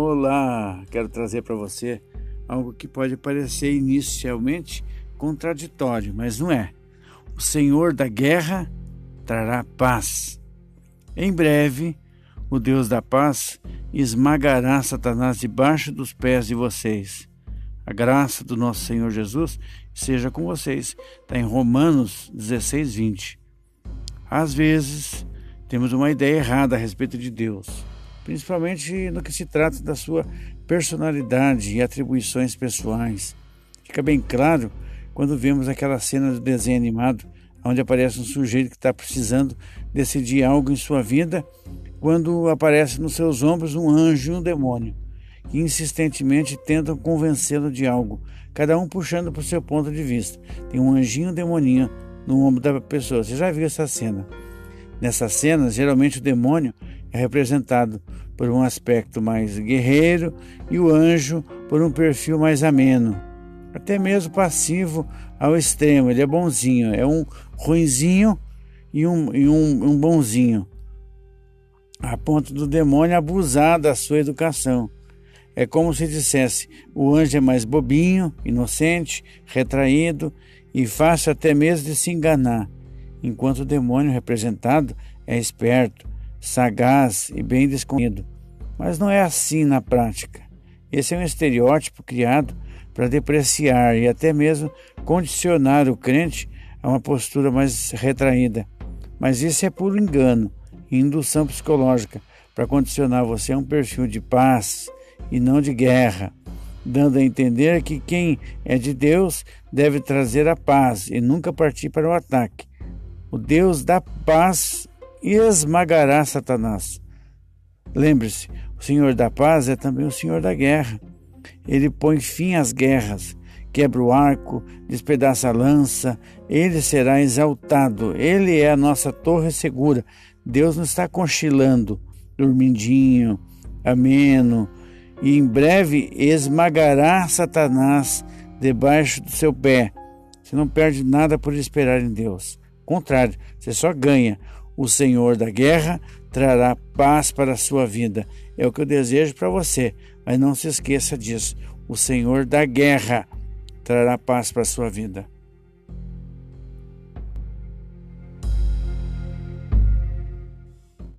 Olá, quero trazer para você algo que pode parecer inicialmente contraditório, mas não é. O Senhor da guerra trará paz. Em breve, o Deus da paz esmagará Satanás debaixo dos pés de vocês. A graça do nosso Senhor Jesus seja com vocês. Está em Romanos 16, 20. Às vezes, temos uma ideia errada a respeito de Deus principalmente no que se trata da sua personalidade e atribuições pessoais. Fica bem claro quando vemos aquela cena do desenho animado, onde aparece um sujeito que está precisando decidir algo em sua vida, quando aparece nos seus ombros um anjo e um demônio, que insistentemente tentam convencê-lo de algo, cada um puxando para o seu ponto de vista. Tem um anjinho e um demoninho no ombro da pessoa. Você já viu essa cena? Nessa cena, geralmente o demônio é representado por um aspecto mais guerreiro e o anjo por um perfil mais ameno, até mesmo passivo ao extremo. Ele é bonzinho, é um ruinzinho e um, e um, um bonzinho, a ponto do demônio abusar da sua educação. É como se dissesse: o anjo é mais bobinho, inocente, retraído e fácil até mesmo de se enganar, enquanto o demônio representado é esperto, sagaz e bem desconhecido. Mas não é assim na prática. Esse é um estereótipo criado para depreciar e até mesmo condicionar o crente a uma postura mais retraída. Mas isso é puro engano e indução psicológica para condicionar você a um perfil de paz e não de guerra, dando a entender que quem é de Deus deve trazer a paz e nunca partir para o ataque. O Deus da paz e esmagará Satanás. Lembre-se, o Senhor da paz é também o Senhor da guerra. Ele põe fim às guerras, quebra o arco, despedaça a lança, ele será exaltado. Ele é a nossa torre segura. Deus não está conchilando, dormindinho, ameno, e em breve esmagará Satanás debaixo do seu pé. Você não perde nada por esperar em Deus. Contrário, você só ganha o Senhor da guerra trará paz para a sua vida. É o que eu desejo para você, mas não se esqueça disso. O Senhor da guerra trará paz para a sua vida.